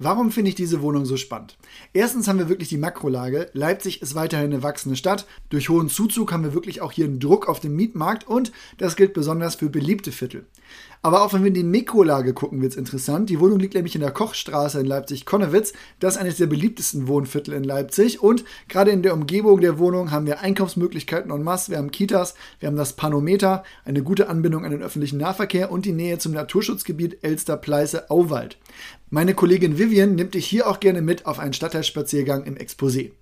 Warum finde ich diese Wohnung so spannend? Erstens haben wir wirklich die Makrolage. Leipzig ist weiterhin eine wachsende Stadt. Durch hohen Zuzug haben wir wirklich auch hier einen Druck auf den Mietmarkt und das gilt besonders für beliebte Viertel. Aber auch wenn wir in die Mikrolage gucken, wird es interessant. Die Wohnung liegt nämlich in der Kochstraße in Leipzig-Konnewitz. Das ist eines der beliebtesten Wohnviertel in Leipzig. Und gerade in der Umgebung der Wohnung haben wir Einkaufsmöglichkeiten en masse. Wir haben Kitas, wir haben das Panometer, eine gute Anbindung an den öffentlichen Nahverkehr und die Nähe zum Naturschutzgebiet Elster-Pleiße-Auwald. Meine Kollegin Vivian nimmt dich hier auch gerne mit auf einen Stadtteilspaziergang im Exposé.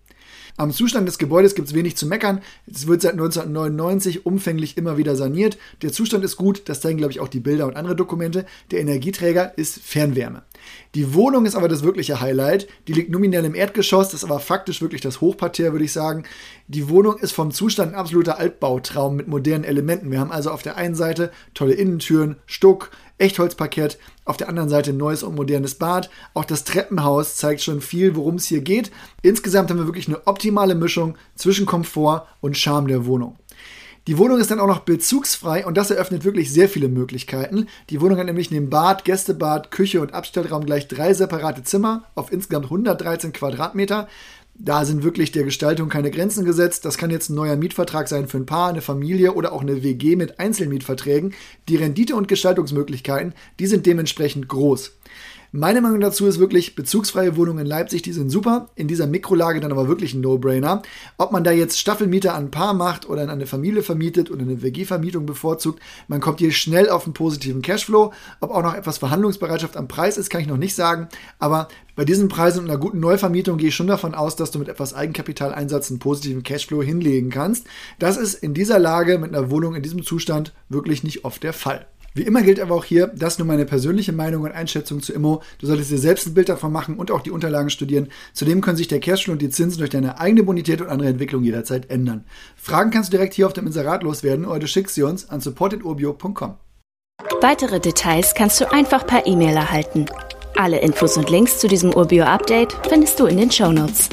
Am Zustand des Gebäudes gibt es wenig zu meckern. Es wird seit 1999 umfänglich immer wieder saniert. Der Zustand ist gut, das zeigen, glaube ich, auch die Bilder und andere Dokumente. Der Energieträger ist Fernwärme. Die Wohnung ist aber das wirkliche Highlight. Die liegt nominell im Erdgeschoss, ist aber faktisch wirklich das Hochparterre, würde ich sagen. Die Wohnung ist vom Zustand ein absoluter Altbautraum mit modernen Elementen. Wir haben also auf der einen Seite tolle Innentüren, Stuck, Echtholzparkett, auf der anderen Seite ein neues und modernes Bad. Auch das Treppenhaus zeigt schon viel, worum es hier geht. Insgesamt haben wir wirklich eine optimale Mischung zwischen Komfort und Charme der Wohnung. Die Wohnung ist dann auch noch bezugsfrei und das eröffnet wirklich sehr viele Möglichkeiten. Die Wohnung hat nämlich neben Bad, Gästebad, Küche und Abstellraum gleich drei separate Zimmer auf insgesamt 113 Quadratmeter. Da sind wirklich der Gestaltung keine Grenzen gesetzt. Das kann jetzt ein neuer Mietvertrag sein für ein Paar, eine Familie oder auch eine WG mit Einzelmietverträgen. Die Rendite und Gestaltungsmöglichkeiten, die sind dementsprechend groß. Meine Meinung dazu ist wirklich, bezugsfreie Wohnungen in Leipzig, die sind super. In dieser Mikrolage dann aber wirklich ein No-Brainer. Ob man da jetzt Staffelmieter an ein Paar macht oder in eine Familie vermietet oder eine WG-Vermietung bevorzugt, man kommt hier schnell auf einen positiven Cashflow. Ob auch noch etwas Verhandlungsbereitschaft am Preis ist, kann ich noch nicht sagen. Aber bei diesen Preisen und einer guten Neuvermietung gehe ich schon davon aus, dass du mit etwas Eigenkapitaleinsatz einen positiven Cashflow hinlegen kannst. Das ist in dieser Lage mit einer Wohnung in diesem Zustand wirklich nicht oft der Fall. Wie immer gilt aber auch hier, das ist nur meine persönliche Meinung und Einschätzung zu Immo. Du solltest dir selbst ein Bild davon machen und auch die Unterlagen studieren. Zudem können sich der Cashflow und die Zinsen durch deine eigene Bonität und andere Entwicklung jederzeit ändern. Fragen kannst du direkt hier auf dem Inserat loswerden oder du schickst sie uns an supportedurbio.com. Weitere Details kannst du einfach per E-Mail erhalten. Alle Infos und Links zu diesem Urbio-Update findest du in den Show Notes.